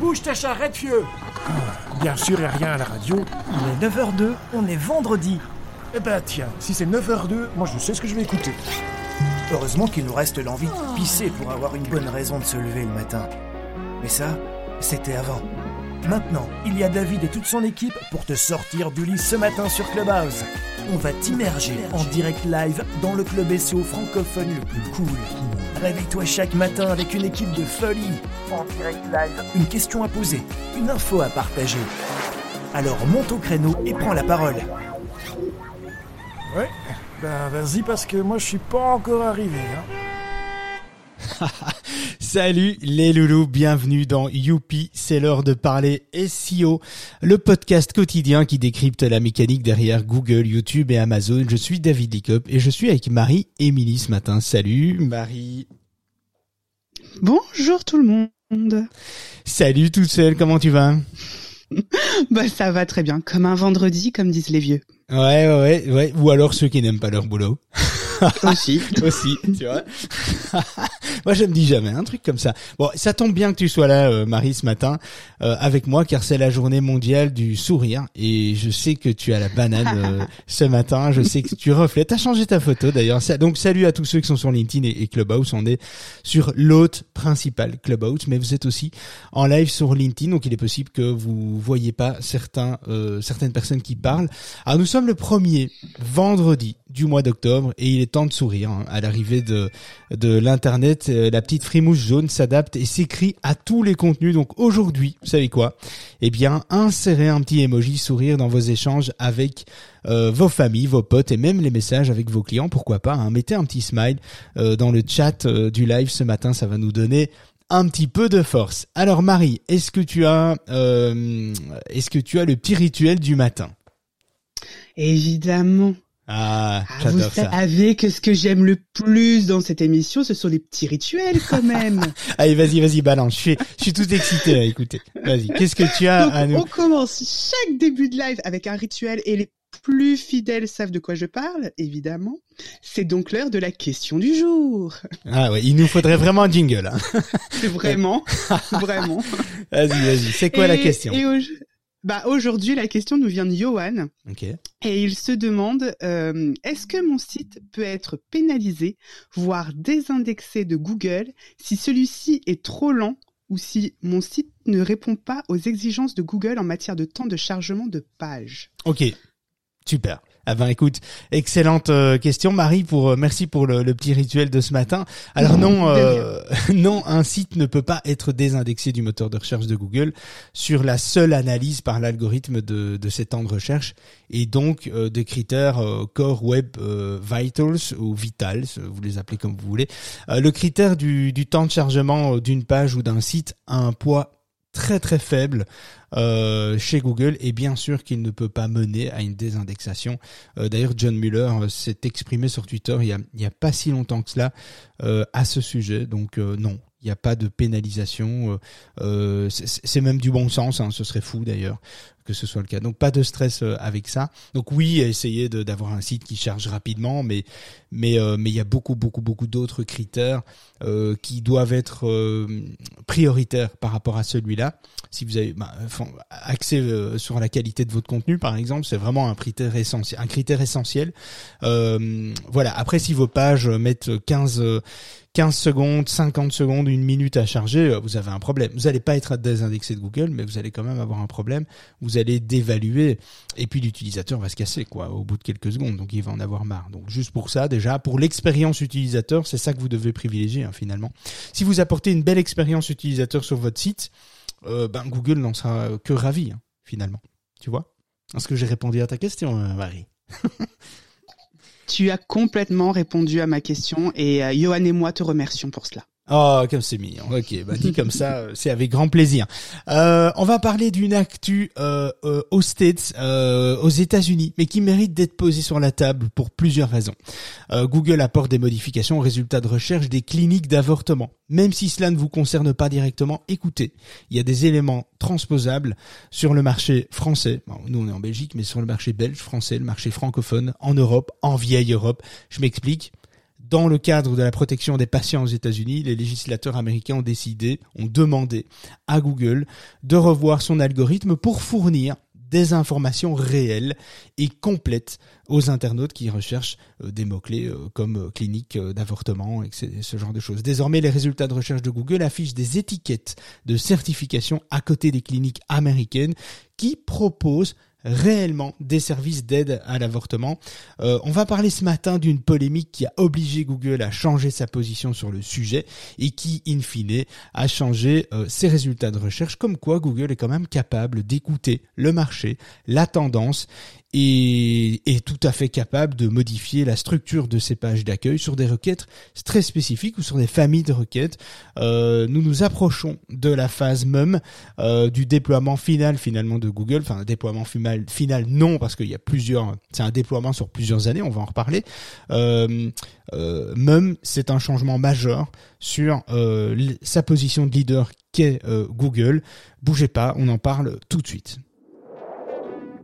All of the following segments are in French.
Bouge ta charrette, vieux Bien sûr, il rien à la radio. Il est 9h02, on est vendredi. Eh ben tiens, si c'est 9h02, moi je sais ce que je vais écouter. Heureusement qu'il nous reste l'envie de pisser pour avoir une bonne raison de se lever le matin. Mais ça, c'était avant. Maintenant, il y a David et toute son équipe pour te sortir du lit ce matin sur Clubhouse. On va t'immerger en direct live dans le club SEO francophone le plus cool. Réveille-toi chaque matin avec une équipe de folie. En direct live, une question à poser, une info à partager. Alors monte au créneau et prends la parole. Ouais, ben vas-y parce que moi je suis pas encore arrivé. Hein. Salut les loulous, bienvenue dans Youpi, c'est l'heure de parler SEO, le podcast quotidien qui décrypte la mécanique derrière Google, YouTube et Amazon. Je suis David Licop et je suis avec Marie-Émilie ce matin. Salut Marie. Bonjour tout le monde. Salut toute seule, comment tu vas? Bah ça va très bien, comme un vendredi comme disent les vieux. Ouais, ouais, ouais, ou alors ceux qui n'aiment pas leur boulot. aussi. aussi, tu vois. moi, je me dis jamais un truc comme ça. Bon, ça tombe bien que tu sois là, euh, Marie, ce matin, euh, avec moi, car c'est la journée mondiale du sourire, et je sais que tu as la banane euh, ce matin. Je sais que tu reflètes. T'as changé ta photo d'ailleurs. Donc, salut à tous ceux qui sont sur LinkedIn et, Clubhouse. On est sur l'hôte principal Clubhouse, mais vous êtes aussi en live sur LinkedIn, donc il est possible que vous voyez pas certains, certaines personnes qui parlent. Alors, nous sommes le premier vendredi du mois d'octobre, et il est temps de sourire hein. à l'arrivée de de l'internet. Euh, la petite frimouche jaune s'adapte et s'écrit à tous les contenus. Donc aujourd'hui, vous savez quoi? Eh bien, insérez un petit emoji sourire dans vos échanges avec euh, vos familles, vos potes et même les messages avec vos clients. Pourquoi pas hein. Mettez un petit smile euh, dans le chat du live ce matin. Ça va nous donner un petit peu de force. Alors Marie, est-ce que tu as est-ce que tu as le petit rituel du matin? Évidemment. Ah, ah j'adore ça. Vous savez que ce que j'aime le plus dans cette émission, ce sont les petits rituels quand même. Allez, vas-y, vas-y, balance. Je suis, je suis tout excité à écouter. Vas-y. Qu'est-ce que tu as à nous On commence chaque début de live avec un rituel et les plus fidèles savent de quoi je parle, évidemment. C'est donc l'heure de la question du jour. Ah ouais, il nous faudrait vraiment un jingle. Hein. vraiment, vraiment. Vas-y, vas-y. C'est quoi la question? Bah aujourd'hui, la question nous vient de Johan. Et il se demande euh, est-ce que mon site peut être pénalisé, voire désindexé de Google si celui-ci est trop lent ou si mon site ne répond pas aux exigences de Google en matière de temps de chargement de page? Ok, super. Ah ben écoute, excellente euh, question Marie pour euh, merci pour le, petit rituel de ce matin. Alors non euh, non un site ne peut pas être désindexé du moteur de recherche de Google sur la seule analyse par l'algorithme de, de ces temps de recherche et donc des critères Core Web Vitals ou Vitals, vous les appelez comme vous voulez. le critère du, du temps de chargement d'une page ou d'un site a un poids très très faible euh, chez Google et bien sûr qu'il ne peut pas mener à une désindexation. Euh, d'ailleurs, John Muller euh, s'est exprimé sur Twitter il y a, il y a pas si longtemps que cela à ce sujet. Donc non, il n'y a pas de pénalisation. c'est même du bon sens, hein, ce serait fou d'ailleurs que ce soit le cas. Donc pas de stress avec ça. Donc oui, essayer d'avoir un site qui charge rapidement, mais mais mais il y a beaucoup beaucoup beaucoup d'autres critères qui doivent être prioritaires par rapport à celui-là. Si vous avez bah, accès euh, sur la qualité de votre contenu, par exemple, c'est vraiment un critère essentiel. Un critère essentiel. Euh, voilà. Après, si vos pages mettent 15 15 secondes, 50 secondes, une minute à charger, euh, vous avez un problème. Vous n'allez pas être désindexé de Google, mais vous allez quand même avoir un problème. Vous allez dévaluer, et puis l'utilisateur va se casser quoi au bout de quelques secondes. Donc il va en avoir marre. Donc juste pour ça, déjà pour l'expérience utilisateur, c'est ça que vous devez privilégier hein, finalement. Si vous apportez une belle expérience utilisateur sur votre site, euh, ben Google n'en sera que ravi hein, finalement. Tu vois? Est-ce que j'ai répondu à ta question, euh, Marie? Tu as complètement répondu à ma question et euh, Johan et moi te remercions pour cela. Oh, comme c'est mignon. Ok, bah dit comme ça, euh, c'est avec grand plaisir. Euh, on va parler d'une actu euh, aux States, aux États-Unis, mais qui mérite d'être posée sur la table pour plusieurs raisons. Google apporte des modifications aux résultats de recherche des cliniques d'avortement. Même si cela ne vous concerne pas directement, écoutez, il y a des éléments transposables sur le marché français. nous, on est en Belgique, mais sur le marché belge, français, le marché francophone, en Europe, en vieille Europe. Je m'explique dans le cadre de la protection des patients aux États-Unis, les législateurs américains ont décidé, ont demandé à Google de revoir son algorithme pour fournir des informations réelles et complètes aux internautes qui recherchent euh, des mots-clés euh, comme euh, clinique d'avortement et ce genre de choses. Désormais, les résultats de recherche de Google affichent des étiquettes de certification à côté des cliniques américaines qui proposent réellement des services d'aide à l'avortement. Euh, on va parler ce matin d'une polémique qui a obligé Google à changer sa position sur le sujet et qui, in fine, a changé euh, ses résultats de recherche, comme quoi Google est quand même capable d'écouter le marché, la tendance et est tout à fait capable de modifier la structure de ces pages d'accueil sur des requêtes très spécifiques ou sur des familles de requêtes. Euh, nous nous approchons de la phase même euh, du déploiement final finalement de Google. Enfin, un déploiement final, final non parce qu'il y a plusieurs. C'est un déploiement sur plusieurs années. On va en reparler. Euh, euh, même c'est un changement majeur sur euh, sa position de leader qu'est euh, Google. Bougez pas, on en parle tout de suite.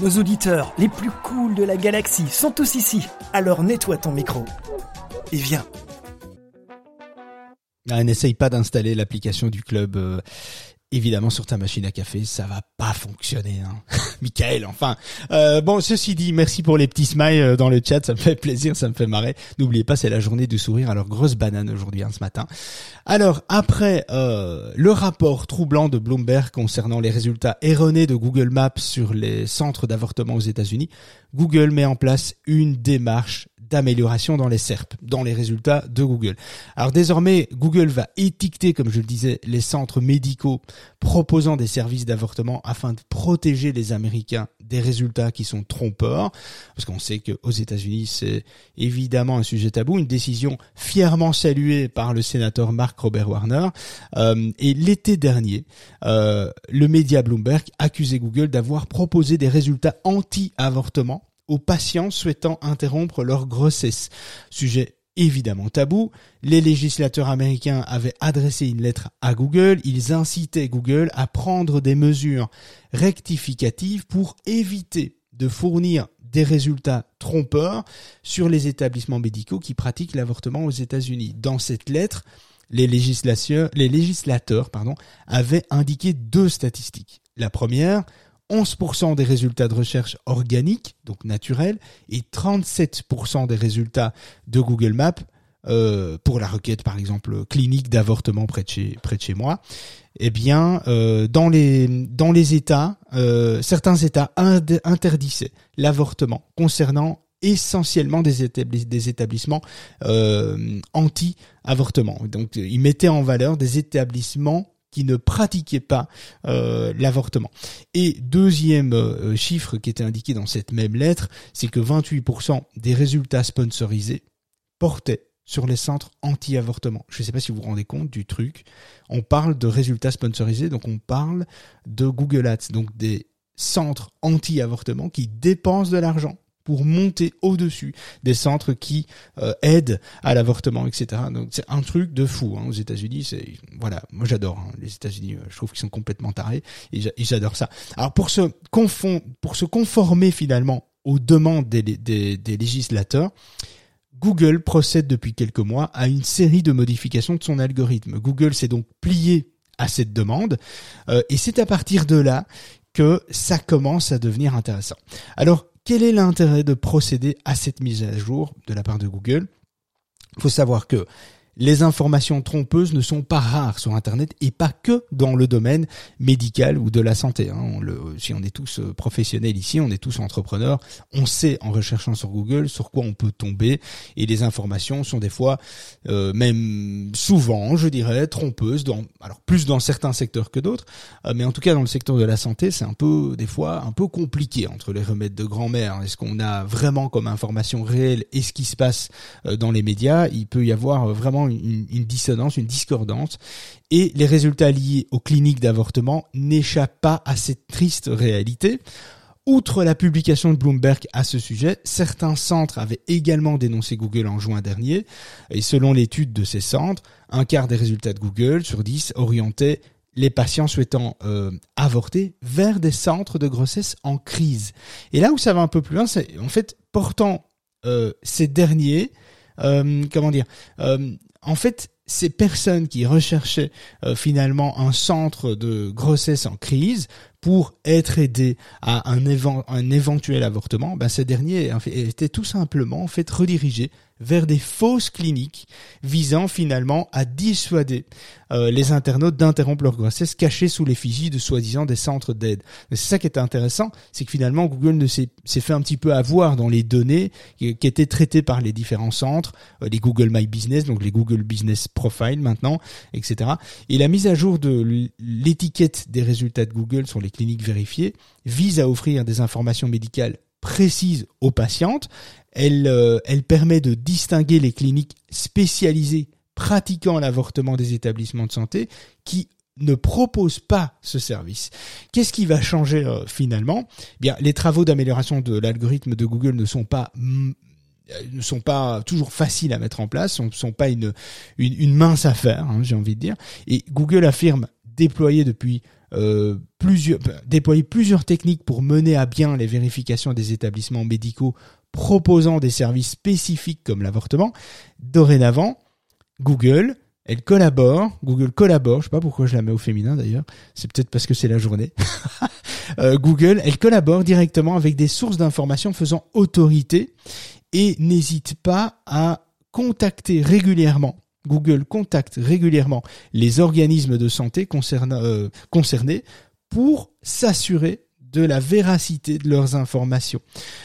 Nos auditeurs les plus cools de la galaxie sont tous ici. Alors nettoie ton micro. Et viens. Ah, N'essaye pas d'installer l'application du club. euh, évidemment sur ta machine à café, ça va pas fonctionner. Hein. Michael, enfin. Euh, bon, ceci dit, merci pour les petits smiles euh, dans le chat, ça me fait plaisir, ça me fait marrer. N'oubliez pas, c'est la journée du sourire, alors grosse banane aujourd'hui, hein, ce matin. Alors, après euh, le rapport troublant de Bloomberg concernant les résultats erronés de Google Maps sur les centres d'avortement aux États-Unis, Google met en place une démarche d'amélioration dans les SERP, dans les résultats de Google. Alors désormais, Google va étiqueter, comme je le disais, les centres médicaux proposant des services d'avortement afin de protéger les Américains des résultats qui sont trompeurs, parce qu'on sait qu'aux États-Unis, c'est évidemment un sujet tabou, une décision fièrement saluée par le sénateur Mark Robert Warner. Euh, et l'été dernier, euh, le média Bloomberg accusait Google d'avoir proposé des résultats anti-avortement aux patients souhaitant interrompre leur grossesse. Sujet évidemment tabou. Les législateurs américains avaient adressé une lettre à Google. Ils incitaient Google à prendre des mesures rectificatives pour éviter de fournir des résultats trompeurs sur les établissements médicaux qui pratiquent l'avortement aux États-Unis. Dans cette lettre, les législateurs, avaient indiqué deux statistiques. La première, 11% des résultats de recherche organiques, donc naturels, et 37% des résultats de Google Maps euh, pour la requête, par exemple, clinique d'avortement près de chez moi. Eh bien, euh, dans les États, euh, certains États interdisaient l'avortement concernant essentiellement des, établis- des établissements anti-avortement. Donc, ils mettaient en valeur des établissements qui ne pratiquaient pas euh, l'avortement. Et deuxième euh, chiffre qui était indiqué dans cette même lettre, c'est que 28% des résultats sponsorisés portaient sur les centres anti-avortement. Je ne sais pas si vous vous rendez compte du truc. On parle de résultats sponsorisés, donc on parle de Google Ads, donc des centres anti-avortement qui dépensent de l'argent pour monter au-dessus des centres qui euh, aident à l'avortement, etc. Donc c'est un truc de fou hein, aux États-Unis. C'est voilà, moi j'adore hein, les États-Unis. euh, Je trouve qu'ils sont complètement tarés et j'a- et j'adore ça. Alors pour se confond, pour se conformer finalement aux demandes des, des, des législateurs, Google procède depuis quelques mois à une série de modifications de son algorithme. Google s'est donc plié à cette demande euh, et c'est à partir de là que ça commence à devenir intéressant. Alors, quel est l'intérêt de procéder à cette mise à jour de la part de Google? Il faut savoir que les informations trompeuses ne sont pas rares sur Internet et pas que dans le domaine médical ou de la santé. hein. Si on est tous euh, professionnels ici, on est tous entrepreneurs, on sait en recherchant sur Google sur quoi on peut tomber et les informations sont des fois, euh, même souvent, je dirais, trompeuses. Dans, alors plus dans certains secteurs que d'autres, euh, mais en tout cas dans le secteur de la santé, c'est un peu des fois un peu compliqué entre les remèdes de grand-mère. Est-ce qu'on a vraiment comme information réelle et ce qui se passe dans les médias? Il peut y avoir euh, une, dissonance, une discordance, et les résultats liés aux cliniques d'avortement n'échappent pas à cette triste réalité. Outre la publication de Bloomberg à ce sujet, certains centres avaient également dénoncé Google en juin dernier, et selon l'étude de ces centres, un quart des résultats de Google sur 10 orientaient les patients souhaitant euh, avorter vers des centres de grossesse en crise. Et là où ça va un peu plus loin, c'est en fait portant euh, ces derniers, euh, comment dire, en fait ces personnes qui recherchaient finalement un centre de grossesse en crise pour être aidé à un, un éventuel avortement, ben ces derniers étaient tout simplement en fait redirigés vers des fausses cliniques visant finalement à dissuader euh, les internautes d'interrompre leur grossesse cachée sous l'effigie de soi-disant des centres d'aide. C'est ça qui est intéressant, c'est que finalement Google s'est fait un petit peu avoir dans les données qui, étaient traitées par les différents centres, euh, les Google My Business, donc les Google Business Profile maintenant, etc. Et la mise à jour de l'étiquette des résultats de Google sur les cliniques vérifiées vise à offrir des informations médicales précises aux patientes. Elle, euh, elle permet de distinguer les cliniques spécialisées pratiquant l'avortement des établissements de santé qui ne proposent pas ce service. Qu'est-ce qui va changer euh, finalement? Eh Bien, les travaux d'amélioration de l'algorithme de Google ne sont pas mm, ne sont pas toujours faciles à mettre en place, ne sont pas une, une, mince affaire, hein, j'ai envie de dire. Et Google affirme déployer depuis euh, plusieurs, déployer plusieurs techniques pour mener à bien les vérifications des établissements médicaux proposant des services spécifiques comme l'avortement. Dorénavant, Google, elle collabore, Google collabore, je sais pas pourquoi je la mets au féminin d'ailleurs, c'est peut-être parce que c'est la journée. Euh, Google, elle collabore directement avec des sources d'informations faisant autorité et n'hésite pas à contacter régulièrement Google contacte régulièrement les organismes de santé euh, concernés pour s'assurer de la véracité de leurs informations.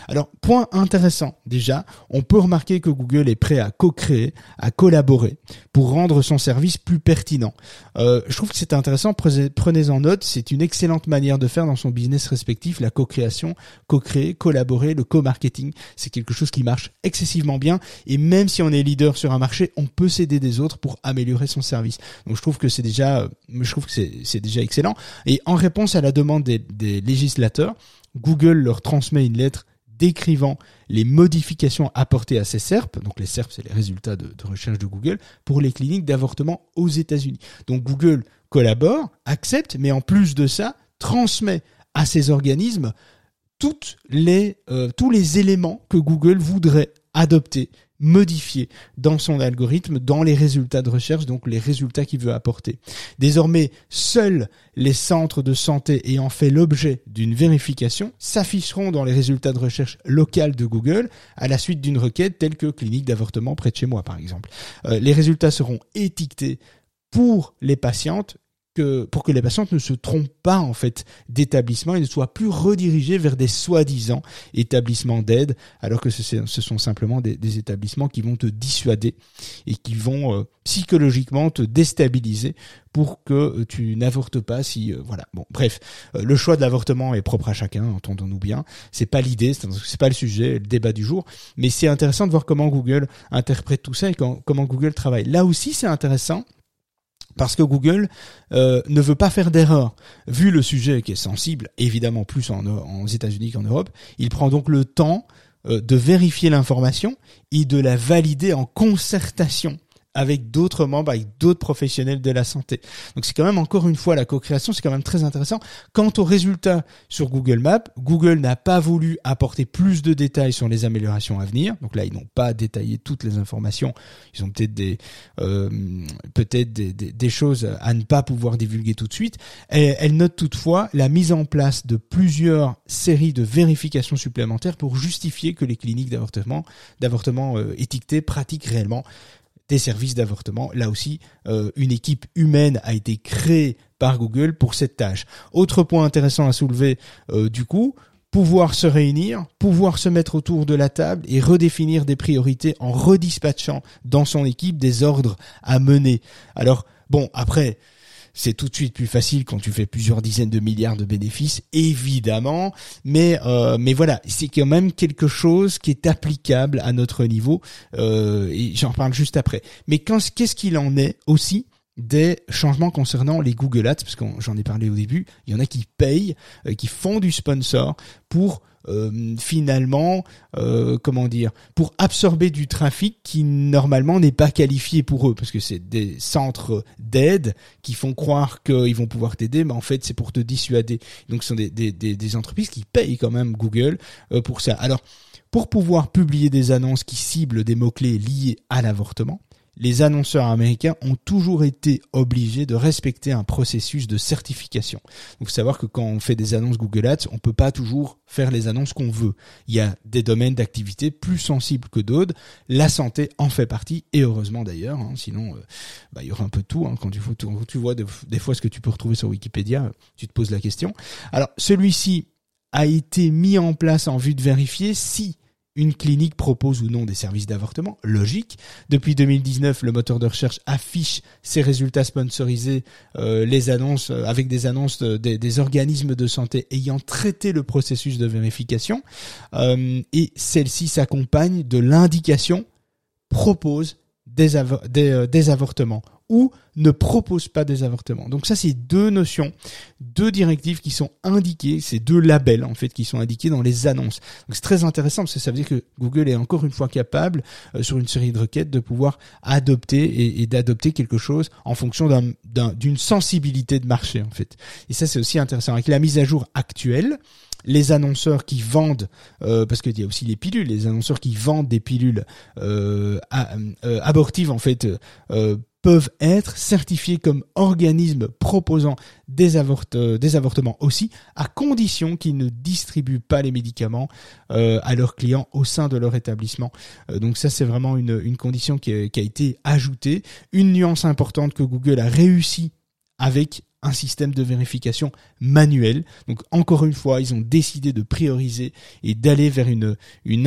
Alors, point intéressant, déjà, on peut remarquer que Google est prêt à co-créer, à collaborer pour rendre son service plus pertinent. Euh, je trouve que c'est intéressant, prenez-en note, c'est une excellente manière de faire dans son business respectif, la co-création, co-créer, collaborer, le co-marketing, c'est quelque chose qui marche excessivement bien et même si on est leader sur un marché, on peut s'aider des autres pour améliorer son service. Donc je trouve que c'est déjà, je trouve que c'est déjà excellent. Et en réponse à la demande des, des législateurs Google leur transmet une lettre décrivant les modifications apportées à ces SERP, donc les SERP c'est les résultats de, recherche de Google, pour les cliniques d'avortement aux États-Unis. Donc Google collabore, accepte, mais en plus de ça, transmet à ces organismes euh, tous les éléments que Google voudrait adopter modifié dans son algorithme, dans les résultats de recherche, donc les résultats qu'il veut apporter. Désormais, seuls les centres de santé ayant fait l'objet d'une vérification s'afficheront dans les résultats de recherche locales de Google à la suite d'une requête telle que clinique d'avortement près de chez moi, par exemple. Euh, les résultats seront étiquetés pour les patientes pour que les patientes ne se trompent pas en fait d'établissement et ne soient plus redirigées vers des soi-disant établissements d'aide, alors que ce, sont simplement des, établissements qui vont te dissuader et qui vont euh, psychologiquement te déstabiliser pour que euh, tu n'avortes pas si euh, voilà. Bon bref le choix de l'avortement est propre à chacun entendons-nous bien. C'est pas l'idée c'est pas le sujet le débat du jour mais c'est intéressant de voir comment Google interprète tout ça et comment Google travaille. Là aussi c'est intéressant parce que Google euh, ne veut pas faire d'erreur. Vu le sujet qui est sensible, évidemment plus en, États-Unis qu'en Europe, il prend donc le temps euh, de vérifier l'information et de la valider en concertation avec d'autres membres, avec d'autres professionnels de la santé. Donc c'est quand même encore une fois la co-création, c'est quand même très intéressant. Quant aux résultats sur Google Maps, Google n'a pas voulu apporter plus de détails sur les améliorations à venir. Donc là, ils n'ont pas détaillé toutes les informations. Ils ont peut-être des euh, peut-être des, des, choses à ne pas pouvoir divulguer tout de suite. Elle note toutefois la mise en place de plusieurs séries de vérifications supplémentaires pour justifier que les cliniques d'avortement d'avortement euh, étiquetées pratiquent réellement des services d'avortement. Là aussi, euh, une équipe humaine a été créée par Google pour cette tâche. Autre point intéressant à soulever euh, du coup, pouvoir se réunir, pouvoir se mettre autour de la table et redéfinir des priorités en redispatchant dans son équipe des ordres à mener. Alors, bon, après, c'est tout de suite plus facile quand tu fais plusieurs dizaines de milliards de bénéfices, évidemment. Mais euh, mais voilà, c'est quand même quelque chose qui est applicable à notre niveau. Euh, et j'en parle juste après. Mais qu'est-ce qu'il en est aussi des changements concernant les Google Ads, parce que j'en ai parlé au début, il y en a qui payent, euh, qui font du sponsor pour euh, finalement, euh, comment dire, pour absorber du trafic qui normalement n'est pas qualifié pour eux, parce que c'est des centres d'aide qui font croire qu'ils vont pouvoir t'aider, mais en fait c'est pour te dissuader. Donc ce sont des, des, des, entreprises qui payent quand même Google pour ça. Alors, pour pouvoir publier des annonces qui ciblent des mots-clés liés à l'avortement, les annonceurs américains ont toujours été obligés de respecter un processus de certification. Donc, faut savoir que quand on fait des annonces Google Ads, on peut pas toujours faire les annonces qu'on veut. Il y a des domaines d'activité plus sensibles que d'autres. La santé en fait partie, et heureusement d'ailleurs. Hein. sinon, euh, bah, il y aura un peu de tout. Hein. Quand tu vois des fois ce que tu peux retrouver sur Wikipédia, tu te poses la question. Alors, celui-ci a été mis en place en vue de vérifier si une clinique propose ou non des services d'avortement, logique. Depuis 2019, le moteur de recherche affiche ses résultats sponsorisés, euh, euh, avec des annonces des, organismes de santé ayant traité le processus de vérification, euh, et celle-ci s'accompagne de l'indication propose des avortements ou ne propose pas des avortements. Donc ça, c'est deux notions, deux directives qui sont indiquées, c'est deux labels en fait qui sont indiqués dans les annonces. Donc c'est très intéressant parce que ça veut dire que Google est encore une fois capable euh, sur une série de requêtes de pouvoir adopter et, d'adopter quelque chose en fonction d'une sensibilité de marché en fait. Et ça, c'est aussi intéressant avec la mise à jour actuelle les annonceurs qui vendent, euh, parce qu'il y a aussi les pilules, les annonceurs qui vendent des pilules euh, abortives en fait peuvent être certifiés comme organismes proposant des, des avortements aussi, à condition qu'ils ne distribuent pas les médicaments euh, à leurs clients au sein de leur établissement. Euh, donc ça, c'est vraiment une, condition qui a été ajoutée. Une nuance importante que Google a réussi avec un système de vérification manuel. Donc encore une fois, ils ont décidé de prioriser et d'aller vers une,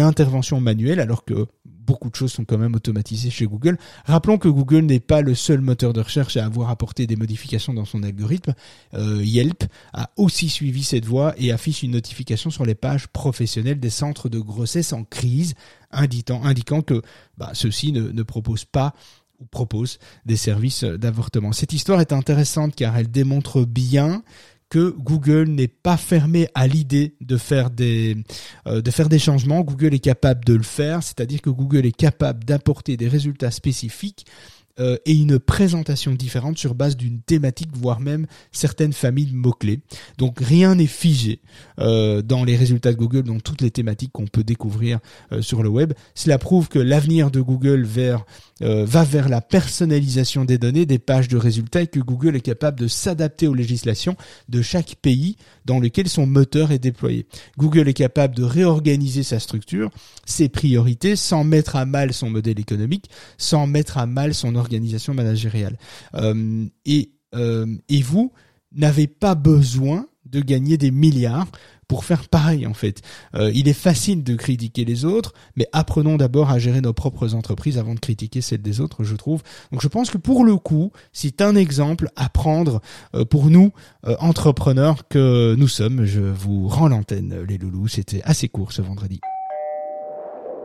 intervention manuelle alors que beaucoup de choses sont quand même automatisées chez Google. Rappelons que Google n'est pas le seul moteur de recherche à avoir apporté des modifications dans son algorithme. Euh, Yelp a aussi suivi cette voie et affiche une notification sur les pages professionnelles des centres de grossesse en crise, indiquant, indiquant que bah, ceux-ci ne, ne proposent pas ou proposent des services d'avortement. Cette histoire est intéressante car elle démontre bien que Google n'est pas fermé à l'idée de euh, de faire des changements. Google est capable de le faire, c'est-à-dire que Google est capable d'apporter des résultats spécifiques euh, et une présentation différente sur base d'une thématique, voire même certaines familles de mots-clés. Donc rien n'est figé euh, dans les résultats de Google, dans toutes les thématiques qu'on peut découvrir euh, sur le web. Cela prouve que l'avenir de Google vers, va vers la personnalisation des données, des pages de résultats, et que Google est capable de s'adapter aux législations de chaque pays dans lequel son moteur est déployé. Google est capable de réorganiser sa structure, ses priorités, sans mettre à mal son modèle économique, sans mettre à mal son organisation managériale. Euh, et, euh, et vous n'avez pas besoin de gagner des milliards pour faire pareil en fait. Euh, il est facile de critiquer les autres, mais apprenons d'abord à gérer nos propres entreprises avant de critiquer celles des autres, je trouve. Donc je pense que pour le coup, c'est un exemple à prendre pour nous, entrepreneurs que nous sommes. Je vous rends l'antenne, les loulous. C'était assez court ce vendredi.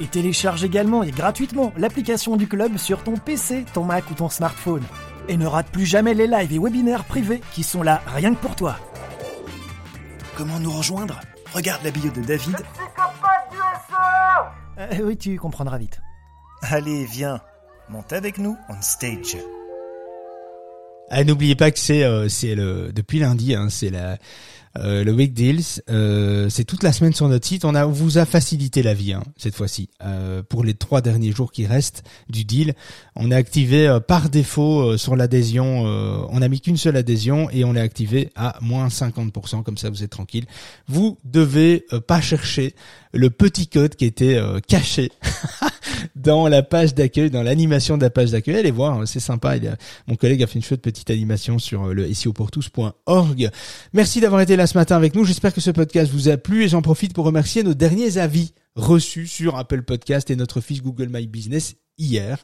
Et télécharge également et gratuitement l'application du club sur ton PC, ton Mac ou ton smartphone. Et ne rate plus jamais les lives et webinaires privés qui sont là rien que pour toi. Comment nous rejoindre? Regarde la bio de David. Euh, oui, tu comprendras vite. Allez, viens, monte avec nous on stage. Ah, n'oubliez pas que c'est euh, c'est le depuis lundi, hein, c'est la Euh, le Week Deals, euh, c'est toute la semaine sur notre site. On a on vous a facilité la vie hein, cette fois-ci. Euh, pour les trois derniers jours qui restent du deal, on a activé euh, par défaut euh, sur l'adhésion. on a mis qu'une seule adhésion et on l'a activé à moins 50%. Comme ça, vous êtes tranquille. Vous devez pas chercher le petit code qui était caché dans la page d'accueil, dans l'animation de la page d'accueil. Allez voir, hein, c'est sympa. Mon collègue a fait une chouette petite animation sur le SEOpourtous.org. Merci d'avoir été là ce matin avec nous. J'espère que ce podcast vous a plu et j'en profite pour remercier nos derniers avis reçus sur Apple Podcast et notre fils Google My Business hier.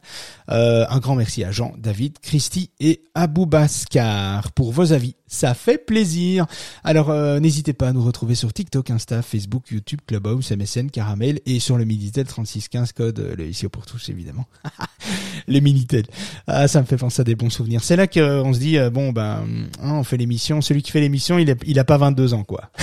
Euh, un grand merci à Jean, David, Christy et Abou Baskar pour vos avis. Ça fait plaisir. Alors euh, n'hésitez pas à nous retrouver sur TikTok, Insta, Facebook, YouTube, Clubhouse, MSN, Caramel et sur le Minitel 3615 code euh, le ici pour tous évidemment. le Minitel. Ah ça me fait penser à des bons souvenirs. C'est là qu'on se dit bon ben hein, on fait l'émission, celui qui fait l'émission, il a, il a pas 22 ans quoi.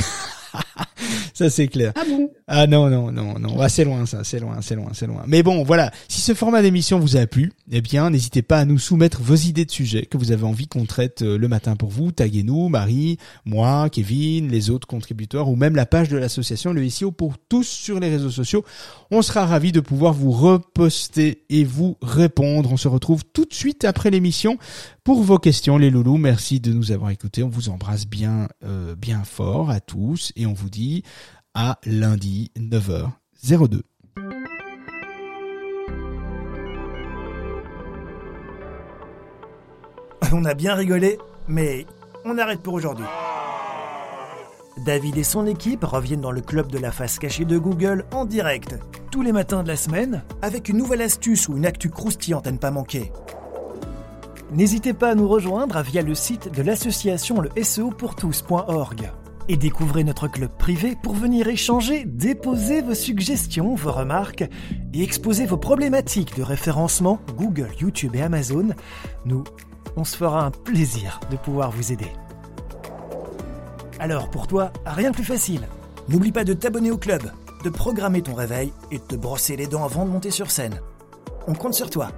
ça c'est clair. Ah bon? Ah non non non non, ah, c'est loin ça, c'est loin, c'est loin, c'est loin. Mais bon, voilà, si ce format d'émission vous a plu, eh bien n'hésitez pas à nous soumettre vos idées de sujets que vous avez envie qu'on traite euh, le matin pour vous. Taguez-nous, Marie, moi, Kevin, les autres contributeurs ou même la page de l'association Le SEO pour tous sur les réseaux sociaux. On sera ravis de pouvoir vous reposter et vous répondre. On se retrouve tout de suite après l'émission pour vos questions les loulous. Merci de nous avoir écoutés. On vous embrasse bien euh, bien fort à tous et on vous dit à lundi 9h02. On a bien rigolé, mais on arrête pour aujourd'hui. David et son équipe reviennent dans le club de la face cachée de Google en direct, tous les matins de la semaine, avec une nouvelle astuce ou une actu croustillante à ne pas manquer. N'hésitez pas à nous rejoindre via le site de l'association le SEOpourtous.org et découvrez notre club privé pour venir échanger, déposer vos suggestions, vos remarques et exposer vos problématiques de référencement Google, YouTube et Amazon. Nous, on se fera un plaisir de pouvoir vous aider. Alors pour toi, rien de plus facile. N'oublie pas de t'abonner au club, de programmer ton réveil et de te brosser les dents avant de monter sur scène. On compte sur toi.